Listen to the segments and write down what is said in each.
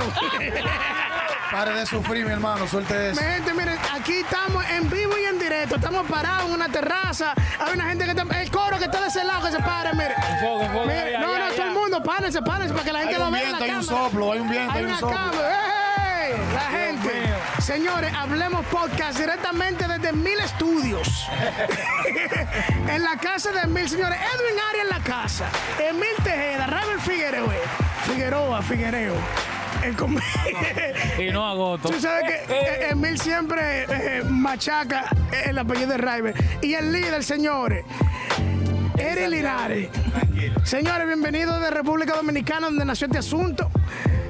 Pare de sufrir, mi hermano, suelte eso. Mi gente, miren, aquí estamos en vivo y en directo. Estamos parados en una terraza. Hay una gente que está. El coro que está de ese lado que se pare, mire. Enfoque, enfoque, Mire, ya, no, ya, no, ya. todo el mundo, párense, párense para que la gente Hay lo un vea en la viento, hay un soplo, hay un viento, Hay hay un soplo. cámara. ¡Ey! La gente. Señores, hablemos podcast directamente desde Mil Estudios. en la casa de Mil, señores. Edwin Arias en la casa. Emil Tejeda, Ravel Figueroa. Figueroa, Figuereo. El Y no agoto. Tú sabes que eh, Emil siempre eh, machaca el apellido de River. Y el líder, señores, Eri Linares. Señores, bienvenidos de República Dominicana, donde nació este asunto.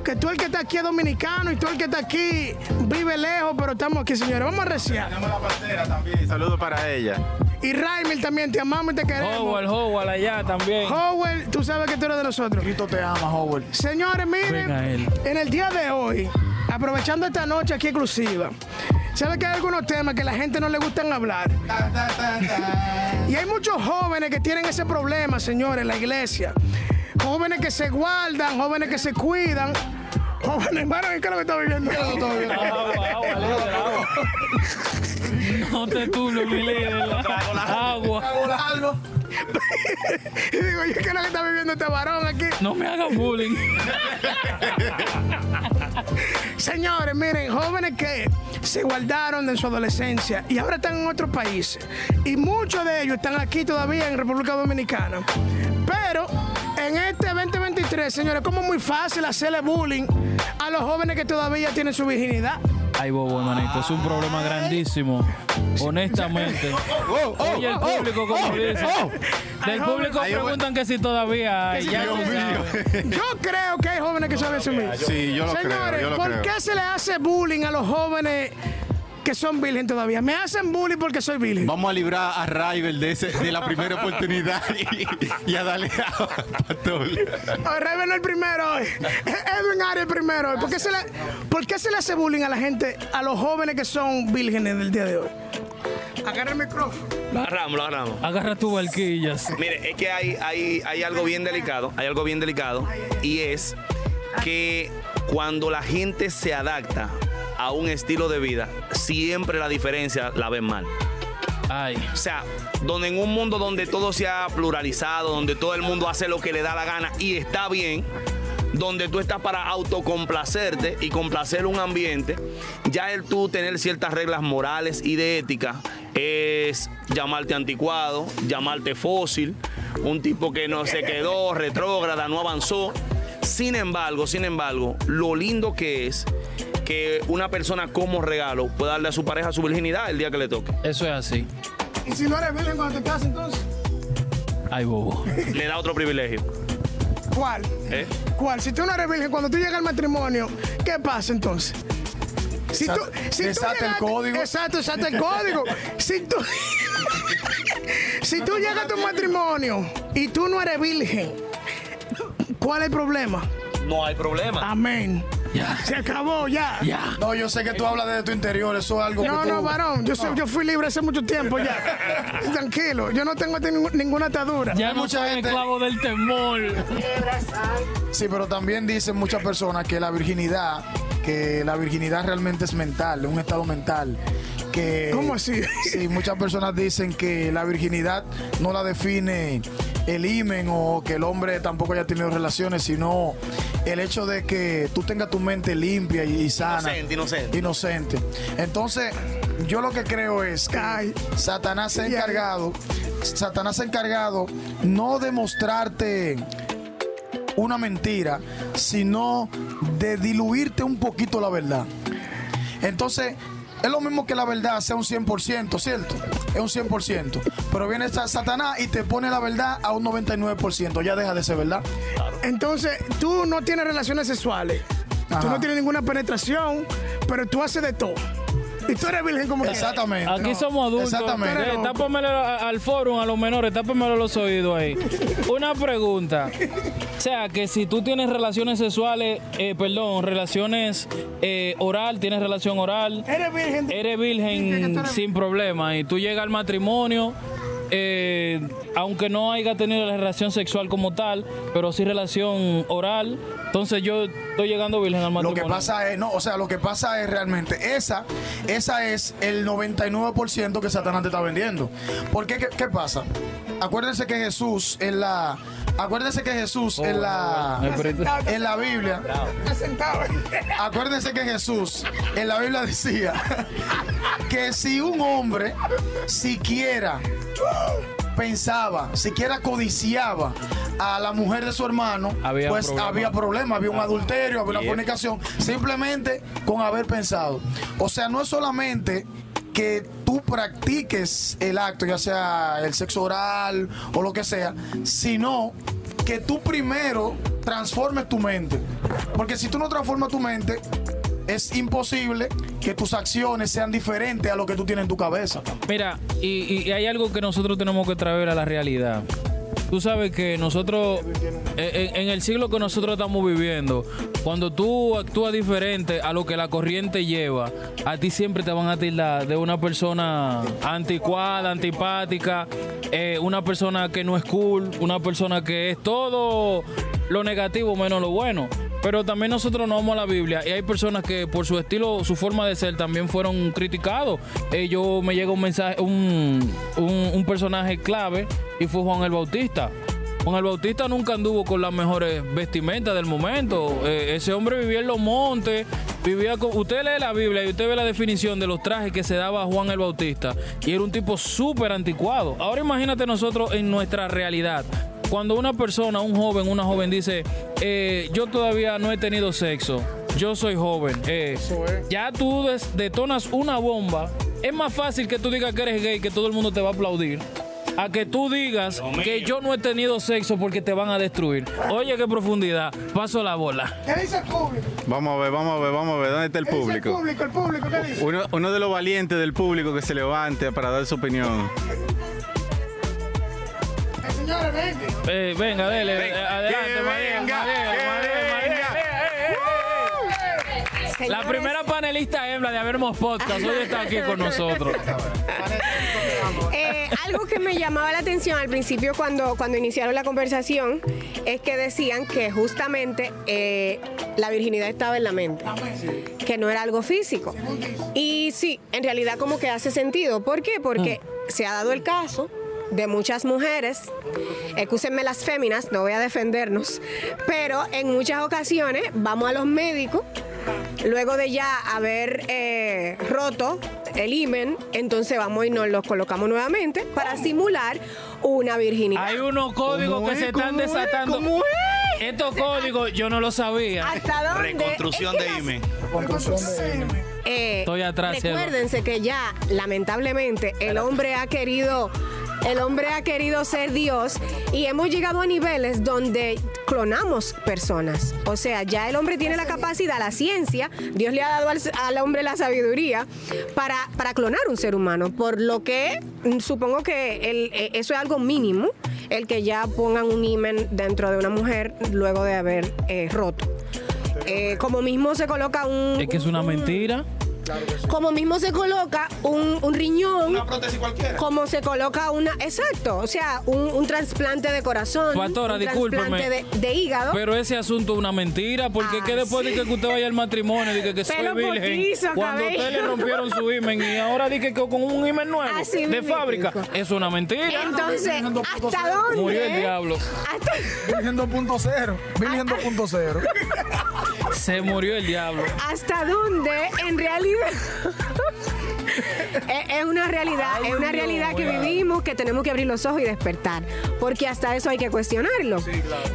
Que tú el que está aquí es dominicano y tú el que está aquí vive lejos, pero estamos aquí, señores. Vamos a reciar. Tenemos la partera también. Saludos para ella. Y Raimel también, te amamos y te queremos. Howard, Howard allá también. Howell, tú sabes que tú eres de nosotros. Cristo te ama, Howard. Señores, miren, en el día de hoy, aprovechando esta noche aquí exclusiva, ¿sabe que hay algunos temas que a la gente no le gustan hablar? Y hay muchos jóvenes que tienen ese problema, señores, en la iglesia. Jóvenes que se guardan, jóvenes que se cuidan. Jóvenes, bueno, ¿qué es lo que está viviendo? Agua, agua, líder, agua. No te turnes, mi líder. Agua. Y digo, ¿y qué es lo que está viviendo este varón aquí? No me hagas bullying. Señores, miren, jóvenes que se guardaron en su adolescencia y ahora están en otros países. Y muchos de ellos están aquí todavía en República Dominicana. Pero en este 2023, señores, como muy fácil hacerle bullying a los jóvenes que todavía tienen su virginidad. Ay, bobo, hermanito. Es un problema grandísimo. Honestamente. Oye, el público, como dice. Del público preguntan que si todavía. Ya sabes. Yo creo que hay jóvenes que saben asumir. Sí, yo lo creo, Señores, yo lo ¿por creo. qué se le hace bullying a los jóvenes que son virgen todavía? Me hacen bullying porque soy virgen. Vamos a librar a Rival de, ese, de la primera oportunidad y, y a darle a Pastor. Oh, no el primero hoy. Edwin Arias el primero hoy. ¿Por qué, se le, ¿Por qué se le hace bullying a la gente, a los jóvenes que son vírgenes del día de hoy? Agarra el micrófono. Lo agarramos, lo agarramos. Agarra tus barquillas. Mire, es que hay, hay, hay algo bien delicado, hay algo bien delicado, y es que cuando la gente se adapta a un estilo de vida, siempre la diferencia la ven mal. Ay. O sea, donde en un mundo donde todo se ha pluralizado, donde todo el mundo hace lo que le da la gana y está bien, donde tú estás para autocomplacerte y complacer un ambiente, ya el tú tener ciertas reglas morales y de ética es llamarte anticuado, llamarte fósil, un tipo que no se quedó, retrógrada, no avanzó. Sin embargo, sin embargo, lo lindo que es que una persona como regalo pueda darle a su pareja su virginidad el día que le toque. Eso es así. Y si no eres virgen cuando te casas, entonces, Ay, bobo. Le da otro privilegio. ¿cuál? ¿eh? ¿Cuál? Si tú no eres virgen, cuando tú llegas al matrimonio, ¿qué pasa entonces? Si tú, Desata- si tú el código. Exacto, exacto el código. Si tú, si tú llegas a tu matrimonio y tú no eres virgen, ¿cuál es el problema? No hay problema. Amén. Ya. Se acabó ya. Ya. No, yo sé que tú hablas desde tu interior, eso es algo No, que tú... no, varón, yo, soy- yo fui libre hace mucho tiempo ya. Tranquilo, yo no tengo ten- ninguna atadura. Ya Hay no mucha soy gente- esclavo del temor. Sí, pero también dicen muchas personas que la virginidad, que la virginidad realmente es mental, es un estado mental. Que, ¿Cómo así? Sí, muchas personas dicen que la virginidad no la define el imen o que el hombre tampoco haya tenido relaciones, sino el hecho de que tú tengas tu mente limpia y, sana. Inocente, inocente. Inocente. Entonces, yo lo que creo es que Ay. Satanás se ha Ya. encargado, Satanás se ha encargado no de mostrarte una mentira, sino de diluirte un poquito la verdad. Entonces, es lo mismo que la verdad sea un 100%, ¿cierto? Es un 100%. Pero viene Sa- Satanás y te pone la verdad a un 99%. Ya deja de ser verdad. Entonces, tú no tienes relaciones sexuales. Tú no tienes ninguna penetración, pero tú haces de todo. Y tú eres virgen como que. Exactamente. Aquí somos adultos. Exactamente. Eh, tápamelo al foro, a los menores, tápamelo los oídos ahí. Una pregunta. O sea, que si tú tienes relaciones sexuales, eh, perdón, relaciones eh, oral, tienes relación oral, Eres virgen. eres virgen eres- sin problema y tú llegas al matrimonio eh, aunque no haya tenido la relación sexual como tal, pero sí relación oral, entonces yo estoy llegando virgen al Lo matrimonio. que pasa es, no, o sea, lo que pasa es realmente, esa, esa es el 99% que Satanás te está vendiendo. ¿Por qué? ¿Qué, qué pasa? Acuérdense que Jesús en la, acuérdense que Jesús en la, pero- en la Biblia, acuérdense que Jesús en la Biblia decía que si un hombre siquiera pensaba, siquiera codiciaba a la mujer de su hermano, Había pues problema. había problema, había un adulterio, había una fornicación, simplemente con haber pensado. O sea, no es solamente que tú practiques el acto, ya sea el sexo oral o lo que sea, sino que tú primero transformes tu mente. Porque si tú no transformas tu mente, es imposible que tus acciones sean diferentes a lo que tú tienes en tu cabeza. Mira, y, hay algo que nosotros tenemos que traer a la realidad. Tú sabes que nosotros, eh, en, en el siglo que nosotros estamos viviendo, cuando tú actúas diferente a lo que la corriente lleva, a ti siempre te van a tildar de una persona anticuada, antipática, eh, una persona que no es cool, una persona que es todo lo negativo menos lo bueno. Pero también nosotros no vamos la Biblia y hay personas que por su estilo, su forma de ser también fueron criticados. Eh, yo me llega un mensaje, un, un, un personaje clave y fue Juan el Bautista. Juan el Bautista nunca anduvo con las mejores vestimentas del momento. Eh, ese hombre vivía en los montes, vivía con... Usted lee la Biblia y usted ve la definición de los trajes que se daba a Juan el Bautista y era un tipo súper anticuado. Ahora imagínate nosotros en nuestra realidad cuando una persona, un joven, una joven dice, eh, yo todavía no he tenido sexo, yo soy joven, eh, ya tú detonas una bomba, es más fácil que tú digas que eres gay, que todo el mundo te va a aplaudir. A que tú digas que yo no he tenido sexo porque te van a destruir. Oye, qué profundidad. Paso la bola. ¿Qué dice el público? Vamos a ver, vamos a ver, vamos a ver. ¿Dónde está el ¿Qué dice el público? público? El público, ¿qué dice? Uno, uno de los valientes del público que se levante para dar su opinión. Eh, señores, venga. Eh, venga, dele. Venga, eh, adelante, que María. venga, María, que María, María. venga. Eh, eh. La primera panelista hembra de Habermos Podcast hoy está aquí con nosotros. Algo que me llamaba la atención al principio cuando, cuando iniciaron la conversación es que decían que justamente eh, la virginidad estaba en la mente, que no era algo físico. Y sí, en realidad como que hace sentido. ¿Por qué? Porque se ha dado el caso de muchas mujeres, excúsenme las féminas, no voy a defendernos, pero en muchas ocasiones vamos a los médicos Luego de ya haber eh, roto el imen, entonces vamos y nos los colocamos nuevamente para simular una virginidad. Hay unos códigos ¿Cómo que es? se están ¿Cómo es? desatando. ¿Cómo es? Estos códigos yo no los sabía. ¿Hasta dónde? Reconstrucción Es que de las- IME. eh, Estoy atrás, cielo. Recuérdense que ya, lamentablemente, el hombre ha querido. El hombre ha querido ser Dios y hemos llegado a niveles donde clonamos personas. O sea, ya el hombre tiene la capacidad, la ciencia, Dios le ha dado al, al hombre la sabiduría para, para clonar un ser humano. Por lo que mm, supongo que el- eh, eso es algo mínimo, el que ya pongan un imen dentro de una mujer luego de haber eh, roto. Eh, como mismo se coloca un... Es que es una un- mentira. Como mismo se coloca un, un riñón, Una prótesis cualquiera. como se coloca una, exacto, o sea, un, un trasplante de corazón, Pastora, un discúlpeme. trasplante de, de hígado. Pero ese asunto es una mentira, porque es que Ah, después de que usted vaya al matrimonio, dije que soy virgen, cuando usted le rompieron su imen y ahora dije que con un imen nuevo Así de fábrica, es una mentira. Entonces, ¿hasta dónde? Murió el diablo. Hasta, Virgen 2.0. Virgen 2.0. Se murió el diablo. hasta dónde en realidad es, una realidad, Ay, es una Dios, realidad que vivimos que tenemos que abrir los ojos y despertar, porque hasta eso hay que cuestionarlo.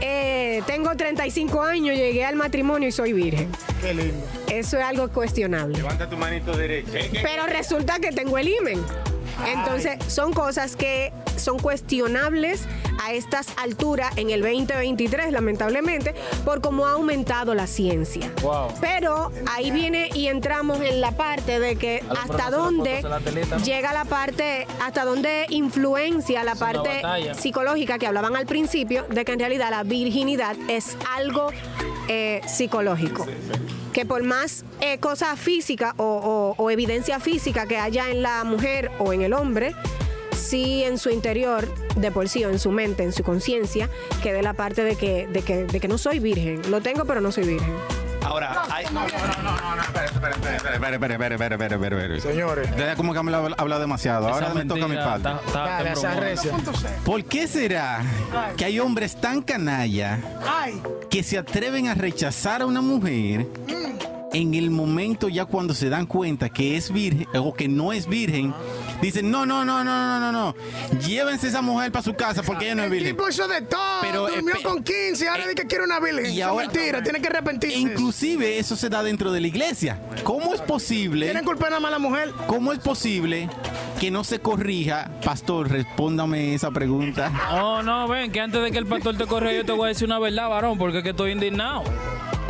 Eh, tengo 35 años, llegué al matrimonio y soy virgen. Qué lindo. Eso es algo cuestionable. Levanta tu manito derecha. Pero resulta que tengo el imen. Entonces, son cosas que son cuestionables a estas alturas en el 2023, lamentablemente, por cómo ha aumentado la ciencia. Wow. Pero ahí viene y entramos en la parte de que hasta dónde llega la parte, hasta dónde influencia la parte psicológica que hablaban al principio, de que en realidad la virginidad es algo eh, psicológico. Que por más eh, cosa física o, o- evidencia física que haya en la mujer o en el hombre, sí en su interior, de por sí, o en su mente, en su conciencia, quede la parte de que, de, que, de que no soy virgen. Lo tengo, pero no soy virgen. Ahora, hay, Espera, espera, espera, espera, espera, espera, espera. Señores. Ya como que me habla, habla demasiado. Ahora me toca mi parte. ¿Por qué será que hay hombres tan canalla que se atreven a rechazar a una mujer en el momento ya cuando se dan cuenta que es virgen o que no es virgen? Dicen, no, no, no, no, no, no, no. Llévense esa mujer para su casa porque ella no es el virgen. tipo hizo de todo. Pero, durmió espe- con 15, ahora eh, dice que quiere una virgen. y Eso ahora- es mentira, tiene que arrepentirse. Inclusive eso se da dentro de la iglesia. ¿Cómo es posible? Tienen culpa nada más la mujer. ¿Cómo es posible que no se corrija? Pastor, respóndame esa pregunta. No, no, ven, que antes de que el pastor te corra, yo te voy a decir una verdad, varón, porque es que estoy indignado.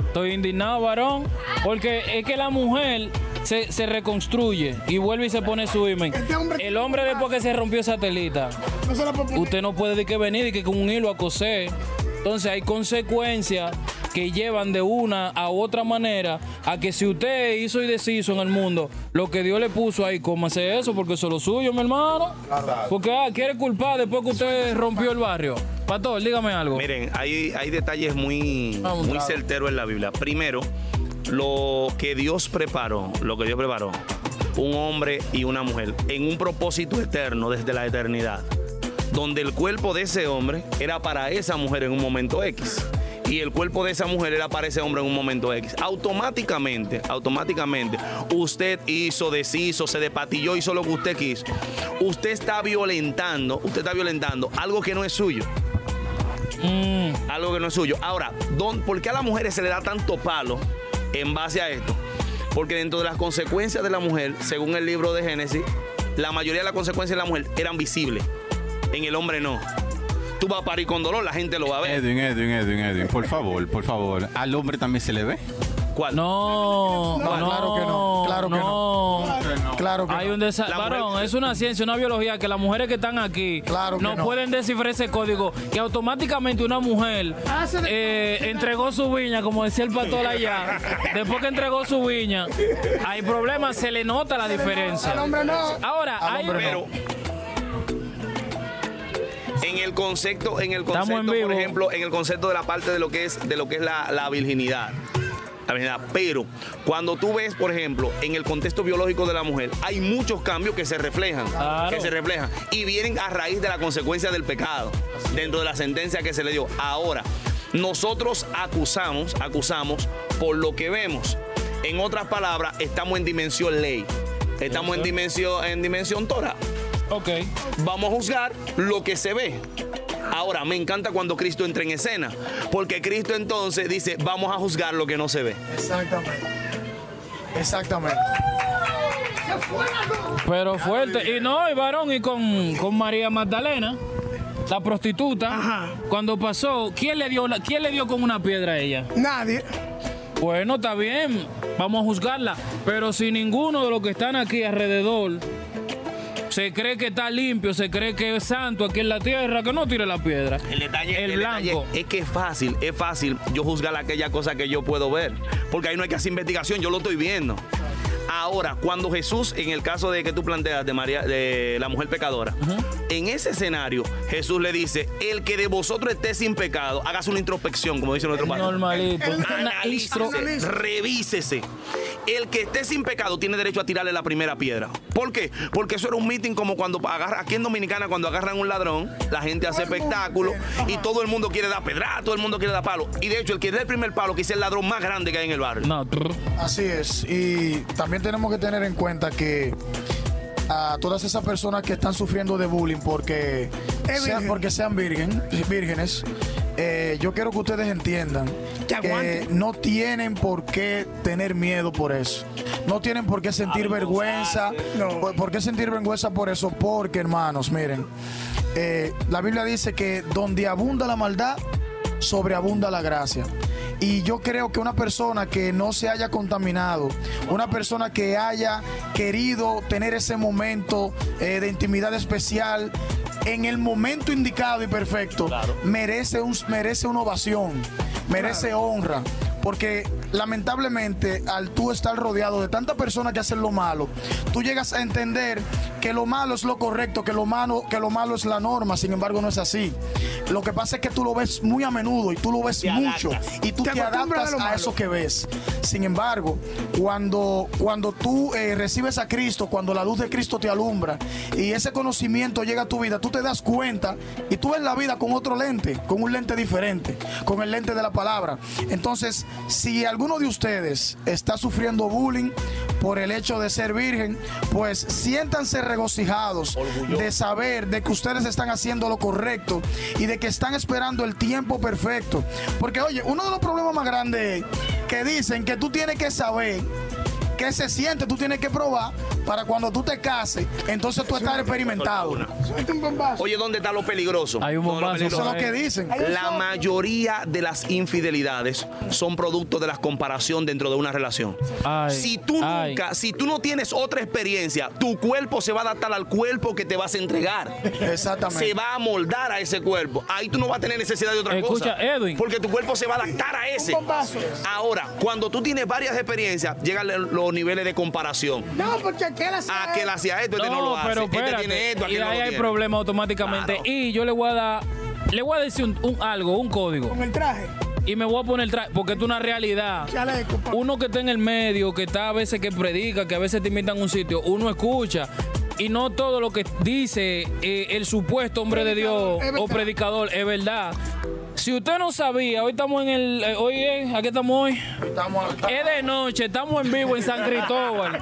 Estoy indignado, varón, porque es que la mujer se, se reconstruye y vuelve y se pone su imen. Este hombre- El hombre después que se rompió esa telita, No se la puede poner. usted no puede de que venir y que con un hilo a coser. Entonces hay consecuencias que llevan de una a otra manera a que si usted hizo y deshizo en el mundo lo que Dios le puso ahí, cómase eso porque eso es lo suyo, mi hermano. Porque ah, quiere culpar después que usted rompió el barrio. Pastor, dígame algo. Miren, hay, hay detalles muy, Vamos, muy claro. certeros en la Biblia. Primero, lo que Dios preparó, lo que Dios preparó, un hombre y una mujer, en un propósito eterno desde la eternidad, donde el cuerpo de ese hombre era para esa mujer en un momento X. Y el cuerpo de esa mujer era para ese hombre en un momento X. Automáticamente, automáticamente, usted hizo, deshizo, se despatilló, hizo lo que usted quiso. Usted está violentando, usted está violentando algo que no es suyo Mm, algo que no es suyo. Ahora, ¿dón- ¿por qué a las mujeres se le da tanto palo en base a esto? Porque dentro de las consecuencias de la mujer, según el libro de Génesis, la mayoría de las consecuencias de la mujer eran visibles. En el hombre no. Tú vas a parir con dolor, la gente lo va a ver. Edwin, Edwin, Edwin, Edwin, por favor, por favor. Al hombre también se le ve. ¿Cuál? no, no, claro que no, claro que no. Claro que Hay no. un desa- La varón, mujer- es una ciencia, una biología que las mujeres que están aquí Claro que no, no. pueden descifrar ese código que automáticamente una mujer de- eh, entregó su viña, como decía el pastor allá, después que entregó su viña, hay problemas, se le nota la diferencia. Al hombre no. Ahora, Al hay, hombre Pero en el concepto, en el en concepto, por ejemplo, en el concepto de la parte de lo que es, de lo que es la, la virginidad. Virginidad. Pero cuando tú ves, por ejemplo, en el contexto biológico de la mujer, hay muchos cambios que se reflejan, Claro. que se reflejan y vienen a raíz de la consecuencia del pecado dentro de la sentencia que se le dio. Ahora, nosotros acusamos, acusamos por lo que vemos. En otras palabras, estamos en dimensión ley. Estamos en dimensión, en dimensión Torah ok, vamos a juzgar lo que se ve. Ahora, me encanta cuando Cristo entra en escena, porque Cristo entonces dice, vamos a juzgar lo que no se ve. Exactamente. Exactamente. pero fuerte. Y no, y varón, y con, con María Magdalena, la prostituta, Ajá. cuando pasó, ¿quién le, dio la- ¿quién le dio con una piedra a ella? Nadie. Bueno, está bien, vamos a juzgarla. Pero si ninguno de los que están aquí alrededor se cree que está limpio, se cree que es santo aquí en la tierra, que no tire la piedra. El detalle, El el detalle blanco. es que es fácil, es fácil yo juzgar aquella cosa que yo puedo ver, porque ahí no hay que hacer investigación, yo lo estoy viendo. Ahora, cuando Jesús, en el caso de que tú planteas de María, de la mujer pecadora, en ese escenario, Jesús le dice: El que de vosotros esté sin pecado, hágase una introspección, como dice nuestro padre. Normalito. Analícese, revísese. El que esté sin pecado tiene derecho a tirarle la primera piedra. ¿Por qué? Porque eso era un meeting como cuando agarra, aquí en Dominicana, cuando agarran un ladrón, la gente hace espectáculo y todo el mundo quiere dar pedra, todo el mundo quiere dar palo. Y de hecho, el que dé el primer palo, que es el ladrón más grande que hay en el barrio. No. Así es. Y también tenemos que tener en cuenta que a todas esas personas que están sufriendo de bullying porque, sean, porque sean virgen, vírgenes, eh, yo quiero que ustedes entiendan Que no tienen por qué tener miedo por eso. No tienen por qué sentir vergüenza. No. Por, por qué sentir vergüenza por eso? Porque, hermanos, miren, eh, la Biblia dice que donde abunda la maldad, sobreabunda la gracia. Y yo creo que una persona que no se haya contaminado, una persona que haya querido tener ese momento eh, de intimidad especial, en el momento indicado y perfecto, merece, un, merece una ovación, merece honra. Porque lamentablemente al tú estar rodeado de tantas personas que hacen lo malo, tú llegas a entender que lo malo es lo correcto, que lo malo, que lo malo es la norma, sin embargo no es así. Lo que pasa es que tú lo ves muy a menudo y tú lo ves Te mucho adaptas. y tú Te te, adaptas a eso que ves. Sin embargo, cuando, cuando tú eh, recibes a Cristo, cuando la luz de Cristo te alumbra y ese conocimiento llega a tu vida, tú te das cuenta y tú ves la vida con otro lente, con un lente diferente, con el lente de la palabra. Entonces, si alguno de ustedes está sufriendo bullying por el hecho de ser virgen, pues siéntanse regocijados de saber de que ustedes están haciendo lo correcto y de que están esperando el tiempo perfecto. Porque oye, uno de los problemas más grandes es que dicen que tú tienes que saber qué se siente, tú tienes que probar para cuando tú te cases, entonces tú estás experimentado. Oye, ¿dónde está lo peligroso? Hay un ¿Dónde lo bombazo Eso es lo que dicen. La mayoría de las infidelidades son producto de la comparación dentro de una relación. Ay, si tú ay. nunca, si tú no tienes otra experiencia, tu cuerpo se va a adaptar al cuerpo que te vas a entregar. Exactamente. Se va a moldar a ese cuerpo. Ahí tú no vas a tener necesidad de otra Escucha, cosa. Edwin. Porque tu cuerpo se va a adaptar a ese. Un bombazo. Ahora, cuando tú tienes varias experiencias, llegan le- los niveles de comparación. No, porque aquel hacía A que él hacía esto, este no, lo hace. pero este espérate. tiene esto, y no ahí hay problema automáticamente. Claro. Y yo le voy a dar, le voy a decir un, un algo, un código. con el traje. Y me voy a poner tra- porque esto es una realidad. Chaleco. Uno que está en el medio, que está a veces que predica, que a veces te invitan a un sitio, uno escucha. Y no todo lo que dice eh, el supuesto hombre de Dios o predicador es verdad. Si usted no sabía, hoy estamos en el. eh, hoy es, ¿a qué estamos hoy? Estamos- Es de noche, estamos en vivo en San Cristóbal.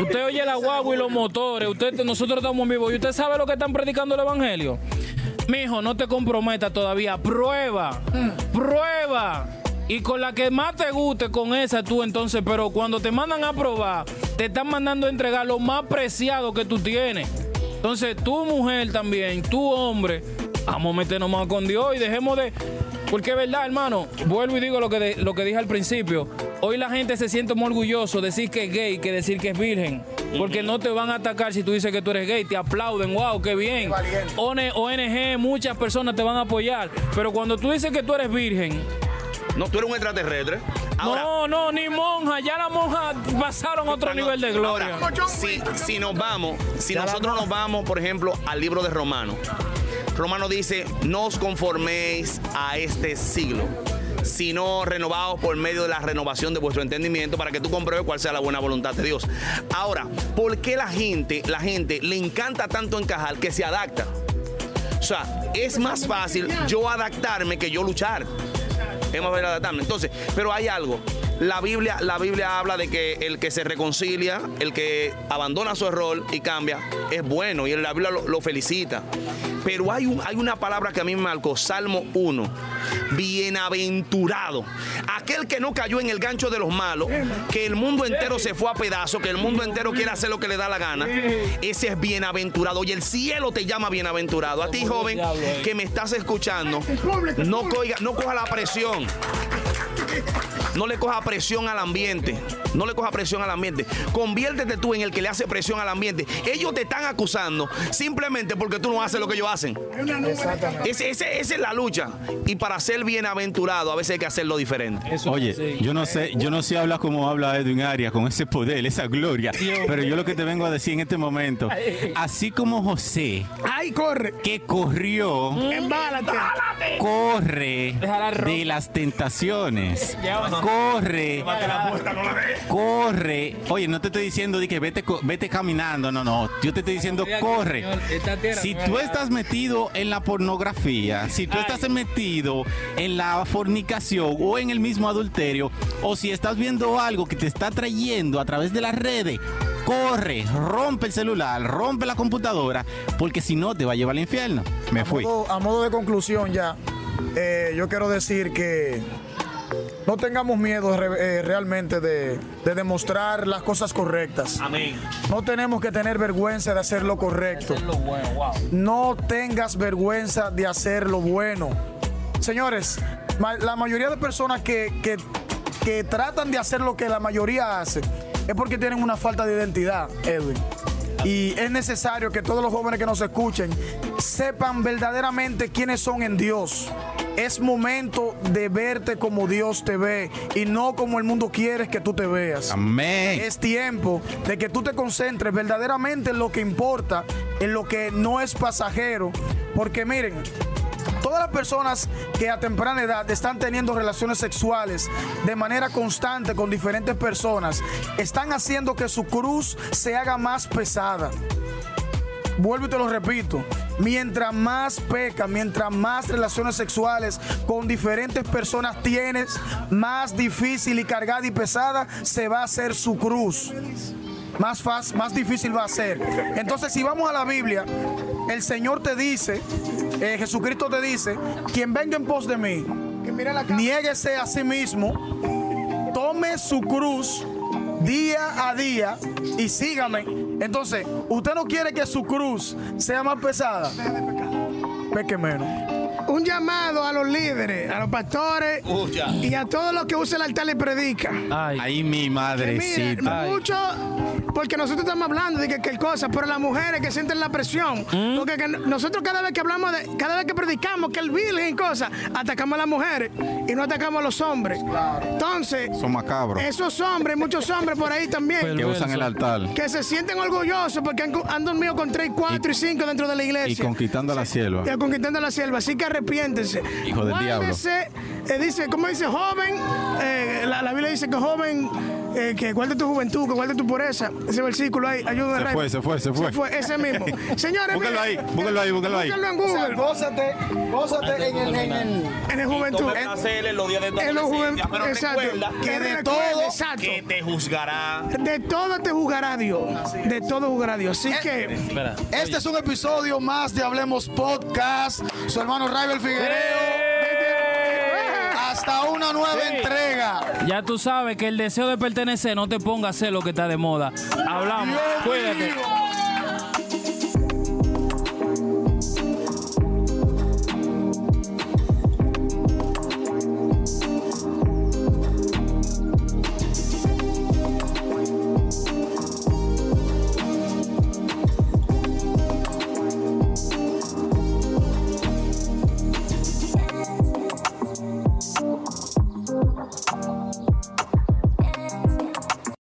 Usted oye la guagua y los motores, usted, nosotros estamos en vivo. ¿Y usted sabe lo que están predicando el evangelio? Mijo, no te comprometas todavía. Prueba, prueba. Y con la que más te guste, con esa tú entonces, pero cuando te mandan a probar, te están mandando a entregar lo más preciado que tú tienes. Entonces, tu mujer también, tu hombre, vamos a meternos más con Dios y dejemos de... Porque es verdad, hermano, vuelvo y digo lo que, de- lo que dije al principio. Hoy la gente se siente muy orgulloso de decir que es gay que decir que es virgen. Porque no te van a atacar si tú dices que tú eres gay, te aplauden, wow, qué bien. valiente. ONG, muchas personas te van a apoyar. Pero cuando tú dices que tú eres virgen, No, tú eres un extraterrestre. Ahora, no, no, ni monja, ya las monjas pasaron a otro nivel de gloria. Ahora, si, si nos vamos, si nosotros nos vamos, por ejemplo, al libro de Romano, Romano dice, no os conforméis a este siglo, sino renovados por medio de la renovación de vuestro entendimiento para que tú compruebes cuál sea la buena voluntad de Dios. Ahora, ¿por qué la gente, la gente le encanta tanto encajar que se adapta? O sea, es más fácil yo adaptarme que yo luchar. Es más fácil adaptarme. Entonces, pero hay algo. La Biblia, la Biblia habla de que el que se reconcilia, el que abandona su error y cambia, es bueno. Y la Biblia lo, lo felicita. Pero hay, un- hay una palabra que a mí me marcó, Salmo 1. Bienaventurado. Aquel que no cayó en el gancho de los malos, que el mundo entero se fue a pedazos, que el mundo entero quiere hacer lo que le da la gana. Ese es bienaventurado. Y el cielo te llama bienaventurado. A ti, joven, que me estás escuchando, no, coiga- no coja la presión. No le coja presión al ambiente. No le coja presión al ambiente. Conviértete tú en el que le hace presión al ambiente. Ellos te están acusando simplemente porque tú no haces lo que ellos hacen. Ese- ese- esa es la lucha. Y para ser bienaventurado, a veces hay que hacerlo diferente. Eso Oye, sí. yo no sé, yo no sé hablar como habla Edwin Arias con ese poder, esa gloria. Pero yo lo que te vengo a decir en este momento, así como José Ay, corre. que corrió, Embálate. corre de las tentaciones. Corre, corre. Oye, no te estoy diciendo de que vete, vete caminando, no, no. Yo te estoy diciendo corre. Si tú estás metido en la pornografía, si tú estás metido en la fornicación o en el mismo adulterio, o si estás viendo algo que te está trayendo a través de las redes, corre, rompe el celular, rompe la computadora, porque si no te va a llevar al infierno. Me fui. A modo, a modo de conclusión ya, eh, yo quiero decir que no tengamos miedo eh, realmente de, de demostrar las cosas correctas. Amén. No tenemos que tener vergüenza de hacer lo correcto. Lo bueno, wow. No tengas vergüenza de hacer lo bueno. Señores, la mayoría de personas que, que- que tratan de hacer lo que la mayoría hace es porque tienen una falta de identidad, Edwin. Y es necesario que todos los jóvenes que nos escuchen sepan verdaderamente quiénes son en Dios. Es momento de verte como Dios te ve y no como el mundo quiere que tú te veas. Amén. Es tiempo de que tú te concentres verdaderamente en lo que importa, en lo que no es pasajero. Porque miren, todas las personas que a temprana edad están teniendo relaciones sexuales de manera constante con diferentes personas, están haciendo que su cruz se haga más pesada. Vuelvo y te lo repito. Mientras más peca, mientras más relaciones sexuales con diferentes personas tienes, más difícil y cargada y pesada se va a hacer su cruz. Más fácil, más difícil va a ser. Entonces, si vamos a la Biblia, el Señor te dice, eh, Jesucristo te dice, quien venga en pos de mí, niéguese a sí mismo, tome su cruz día a día y sígame. Entonces, usted no quiere que su cruz sea más pesada. Peque menos. Un llamado a los líderes, a los pastores Uh, ya. y a todos los que usan el altar y predica. Ay, mi madrecita. Ay. mucho, porque nosotros estamos hablando de que, que cosas, pero las mujeres que sienten la presión, ¿Mm? porque que nosotros cada vez que hablamos de, cada vez que predicamos que el virgen y cosas, atacamos a las mujeres y no atacamos a los hombres. Entonces, Son macabros. esos hombres, muchos hombres por ahí también, Que usan el altar. que se sienten orgullosos porque han, han dormido con 3, 4 y 5 dentro de la Y iglesia. conquistando a la sierva. Y conquistando la sierva, así que arrepiéntense. Hijo del diablo. Guárdese, eh, dice, ¿cómo dice? Joven, eh, la, la Biblia dice que joven, eh, que guarde tu juventud, que guarde tu pureza. Ese versículo ahí, ayúdame. Se Ray. fue, se fue, se fue. ese mismo. Señores, Búscalo mire, ahí, búscalo ahí, búscalo ahí. Búscalo en O sea, Google, gózate, gózate en el, en el- en el juventud. En- los días de tu en los adolescencia, juven- pero exacto. recuerda Que de todo exacto. que te juzgará. De todo te juzgará Dios. De todo juzgará Dios. Así que, espera. Este es un episodio más de Hablemos Podcast. Su hermano Raibel Figuereo. Hasta una nueva Sí. entrega. Ya tú sabes que el deseo de pertenecer no te ponga a hacer lo que está de moda. Hablamos. Dios Cuídate. mío.